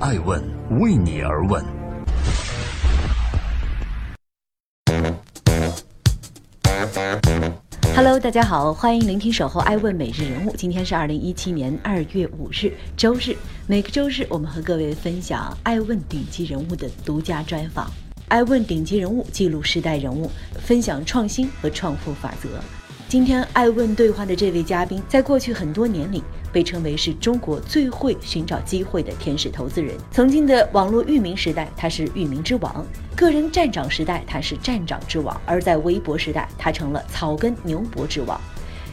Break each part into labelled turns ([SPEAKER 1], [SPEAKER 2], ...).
[SPEAKER 1] 爱问为你而问。
[SPEAKER 2] Hello，大家好，欢迎聆听《守候爱问每日人物》。今天是二零一七年二月五日，周日。每个周日，我们和各位分享爱问顶级人物的独家专访。爱问顶级人物记录时代人物，分享创新和创富法则。今天爱问对话的这位嘉宾，在过去很多年里被称为是中国最会寻找机会的天使投资人。曾经的网络域名时代，他是域名之王；个人站长时代，他是站长之王；而在微博时代，他成了草根牛博之王；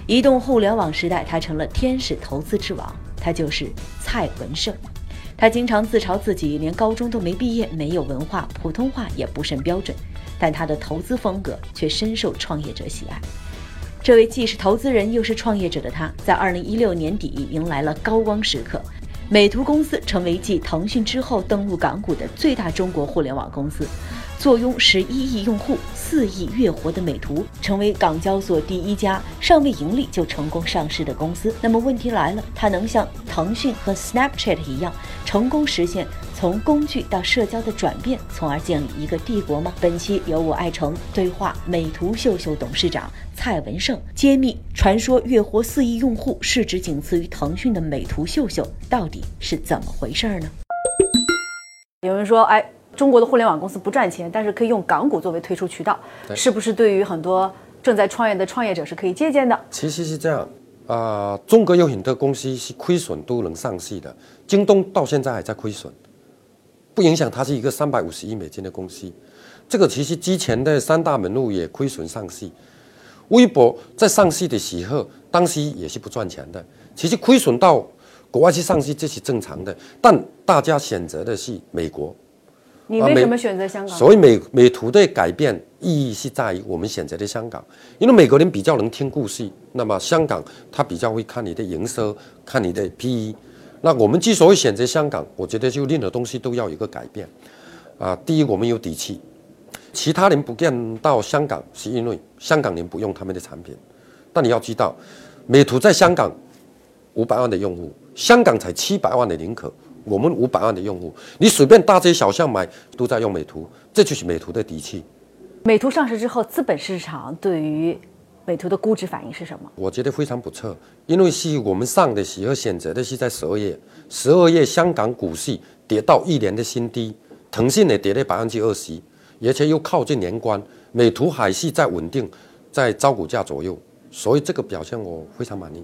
[SPEAKER 2] 移动互联网时代，他成了天使投资之王。他就是蔡文胜。他经常自嘲自己连高中都没毕业，没有文化，普通话也不甚标准，但他的投资风格却深受创业者喜爱。这位既是投资人又是创业者的他，在二零一六年底迎来了高光时刻。美图公司成为继腾讯之后登陆港股的最大中国互联网公司。坐拥十一亿用户、四亿月活的美图，成为港交所第一家尚未盈利就成功上市的公司。那么问题来了，它能像腾讯和 Snapchat 一样，成功实现从工具到社交的转变，从而建立一个帝国吗？本期由我爱成对话美图秀秀董事长蔡文胜，揭秘传说月活四亿用户、市值仅次于腾讯的美图秀秀到底是怎么回事呢？有人说，哎。中国的互联网公司不赚钱，但是可以用港股作为退出渠道，是不是对于很多正在创业的创业者是可以借鉴的？
[SPEAKER 3] 其实是这样，啊，中国有很多公司是亏损都能上市的，京东到现在还在亏损，不影响它是一个三百五十亿美金的公司。这个其实之前的三大门路也亏损上市，微博在上市的时候，当时也是不赚钱的。其实亏损到国外去上市这是正常的，但大家选择的是美国。
[SPEAKER 2] 你为什么选择香港？
[SPEAKER 3] 所以美美图的改变意义是在于我们选择的香港，因为美国人比较能听故事，那么香港他比较会看你的营收，看你的 PE。那我们之所以选择香港，我觉得就任何东西都要有一个改变。啊，第一我们有底气，其他人不见到香港是因为香港人不用他们的产品。但你要知道，美图在香港五百万的用户，香港才七百万的认可。我们五百万的用户，你随便大街小巷买都在用美图，这就是美图的底气。
[SPEAKER 2] 美图上市之后，资本市场对于美图的估值反应是什么？
[SPEAKER 3] 我觉得非常不错，因为是我们上的时候选择的是在十二月，十二月香港股市跌到一年的新低，腾讯也跌了百分之二十，而且又靠近年关，美图还是在稳定在招股价左右，所以这个表现我非常满意。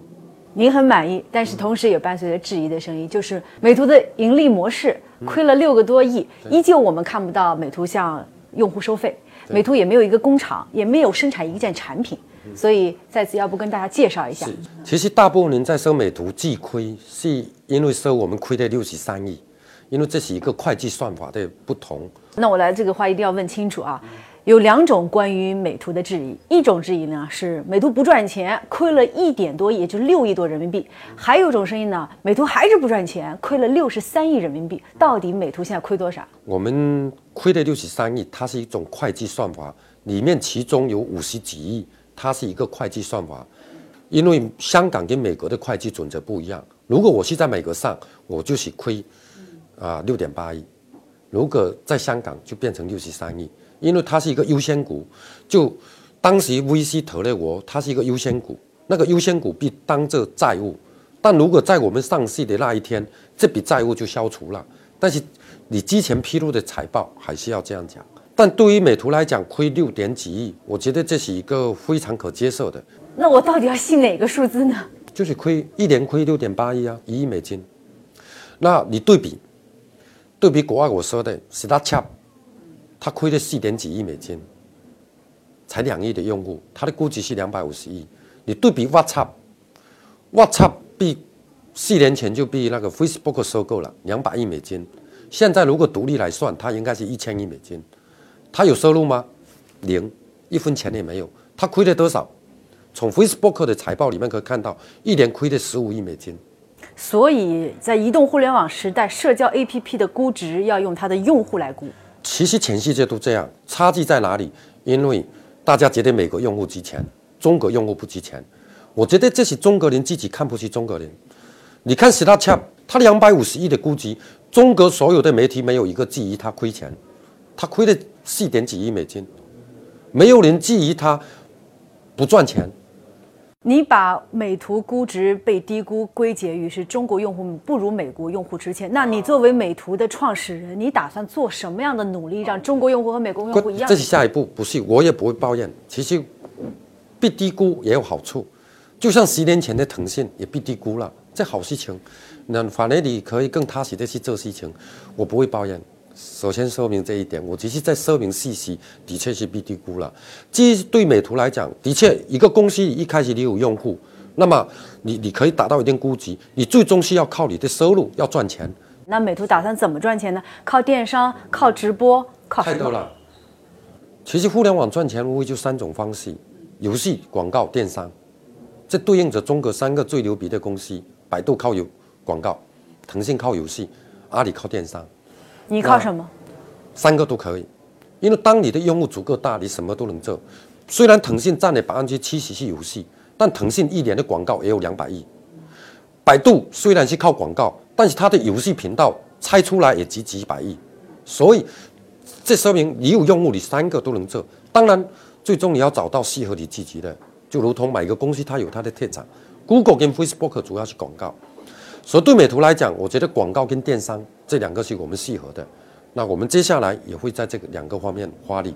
[SPEAKER 2] 您很满意，但是同时也伴随着质疑的声音，就是美图的盈利模式亏了六个多亿，依旧我们看不到美图向用户收费，美图也没有一个工厂，也没有生产一件产品，所以在此要不跟大家介绍一下。
[SPEAKER 3] 其实大部分人在收美图既亏，是因为收我们亏了六十三亿，因为这是一个会计算法的不同。
[SPEAKER 2] 那我来这个话一定要问清楚啊。有两种关于美图的质疑，一种质疑呢是美图不赚钱，亏了一点多亿，也就六亿多人民币；还有一种声音呢，美图还是不赚钱，亏了六十三亿人民币。到底美图现在亏多少？
[SPEAKER 3] 我们亏的六十三亿，它是一种会计算法，里面其中有五十几亿，它是一个会计算法，因为香港跟美国的会计准则不一样。如果我是在美国上，我就是亏啊六点八亿；如果在香港，就变成六十三亿。因为它是一个优先股，就当时 VC 投了我，它是一个优先股，那个优先股被当做债务，但如果在我们上市的那一天，这笔债务就消除了。但是你之前披露的财报还是要这样讲。但对于美图来讲，亏六点几亿，我觉得这是一个非常可接受的。
[SPEAKER 2] 那我到底要信哪个数字呢？
[SPEAKER 3] 就是亏一年亏六点八亿啊，一亿美金。那你对比，对比国外我说的 Snapchat。他亏了四点几亿美金，才两亿的用户，他的估值是两百五十亿。你对比 WhatsApp，WhatsApp 比四年前就被那个 Facebook 收购了两百亿美金，现在如果独立来算，它应该是一千亿美金。它有收入吗？零，一分钱也没有。它亏了多少？从 Facebook 的财报里面可以看到，一年亏了十五亿美金。
[SPEAKER 2] 所以在移动互联网时代，社交 APP 的估值要用它的用户来估。
[SPEAKER 3] 其实全世界都这样，差距在哪里？因为大家觉得美国用户值钱，中国用户不值钱。我觉得这是中国人自己看不起中国人。你看 Snapchat，它两百五十亿的估值，中国所有的媒体没有一个质疑它亏钱，它亏了四点几亿美金，没有人质疑它不赚钱。
[SPEAKER 2] 你把美图估值被低估归结于是中国用户不如美国用户值钱，那你作为美图的创始人，你打算做什么样的努力，让中国用户和美国用户一样？
[SPEAKER 3] 这是下一步，不是我也不会抱怨。其实被低估也有好处，就像十年前的腾讯也被低估了，这好事情。那反而你可以更踏实的去做事情，我不会抱怨。首先说明这一点，我只是在说明信息，的确是被低估了。即对美图来讲，的确一个公司一开始你有用户，那么你你可以达到一定估值，你最终是要靠你的收入要赚钱。
[SPEAKER 2] 那美图打算怎么赚钱呢？靠电商，靠直播，靠
[SPEAKER 3] 太多了。其实互联网赚钱无非就三种方式：游戏、广告、电商。这对应着中国三个最牛逼的公司：百度靠游广告，腾讯靠游戏，阿里靠电商。
[SPEAKER 2] 你靠什么？
[SPEAKER 3] 三个都可以，因为当你的用户足够大，你什么都能做。虽然腾讯占了百分之七十是游戏，但腾讯一年的广告也有两百亿。百度虽然是靠广告，但是它的游戏频道拆出来也值几百亿。所以这说明你有用户，你三个都能做。当然，最终你要找到适合你自己的，就如同每个公司它有它的特长。Google 跟 Facebook 主要是广告。所以对美图来讲，我觉得广告跟电商这两个是我们适合的。那我们接下来也会在这个两个方面发力。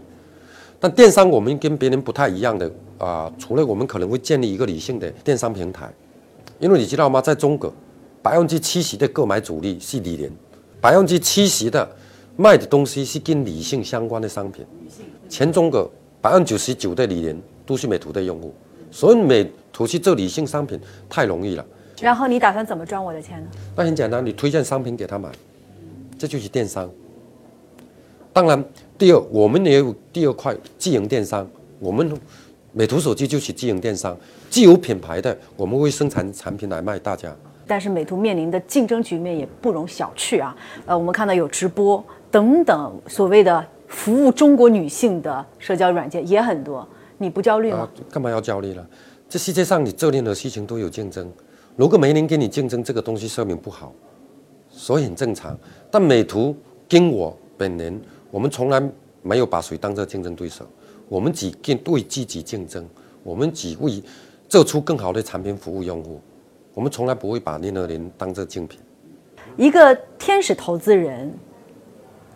[SPEAKER 3] 但电商我们跟别人不太一样的啊，除了我们可能会建立一个理性的电商平台，因为你知道吗，在中国，百分之七十的购买主力是理人，百分之七十的卖的东西是跟理性相关的商品。全中国百分之九十九的理人都是美图的用户，所以美图去做理性商品太容易了。
[SPEAKER 2] 然后你打算怎么赚我的钱呢？
[SPEAKER 3] 那很简单，你推荐商品给他买，这就是电商。当然，第二，我们也有第二块自营电商。我们美图手机就是自营电商，既有品牌的，我们会生产产品来卖大家。
[SPEAKER 2] 但是美图面临的竞争局面也不容小觑啊。呃，我们看到有直播等等所谓的服务中国女性的社交软件也很多，你不焦虑吗？
[SPEAKER 3] 干嘛要焦虑呢？这世界上你做任何事情都有竞争。如果没人跟你竞争，这个东西说明不好，所以很正常。但美图跟我本人，我们从来没有把谁当做竞争对手，我们只跟对自己竞争，我们只为做出更好的产品服务用户，我们从来不会把任何人当做竞品。
[SPEAKER 2] 一个天使投资人，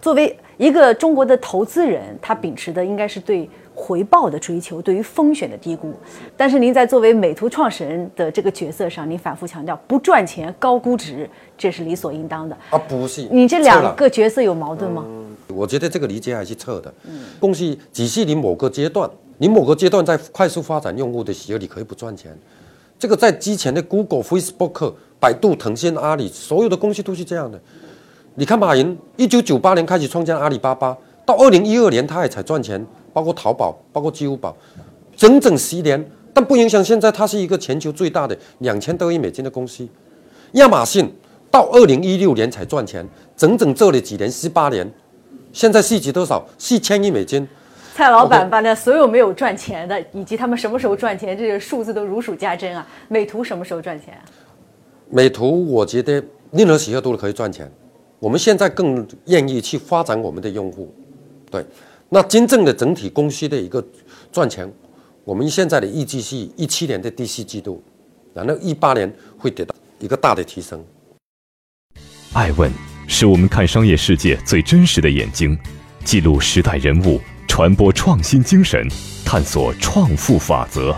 [SPEAKER 2] 作为一个中国的投资人，他秉持的应该是对。回报的追求，对于风险的低估，但是您在作为美图创始人的这个角色上，您反复强调不赚钱、高估值，这是理所应当的
[SPEAKER 3] 啊，不是？
[SPEAKER 2] 你这两个角色有矛盾吗？
[SPEAKER 3] 我觉得这个理解还是错的。嗯，公司只是你某个阶段，你某个阶段在快速发展用户的时候，你可以不赚钱。这个在之前的 Google、Facebook、百度、腾讯、阿里，所有的公司都是这样的。你看马云，一九九八年开始创建阿里巴巴，到二零一二年他也才赚钱。包括淘宝，包括支付宝，整整十年，但不影响现在它是一个全球最大的两千多亿美金的公司。亚马逊到二零一六年才赚钱，整整做了几年，十八年，现在市值多少？四千亿美金。
[SPEAKER 2] 蔡老板把那所有没有赚钱的，以及他们什么时候赚钱，这个数字都如数家珍啊。美图什么时候赚钱？
[SPEAKER 3] 美图我觉得任何时候都可以赚钱。我们现在更愿意去发展我们的用户，对。那真正的整体公司的一个赚钱，我们现在的预计是一七年的第四季度，然后一八年会得到一个大的提升。
[SPEAKER 1] 爱问是我们看商业世界最真实的眼睛，记录时代人物，传播创新精神，探索创富法则。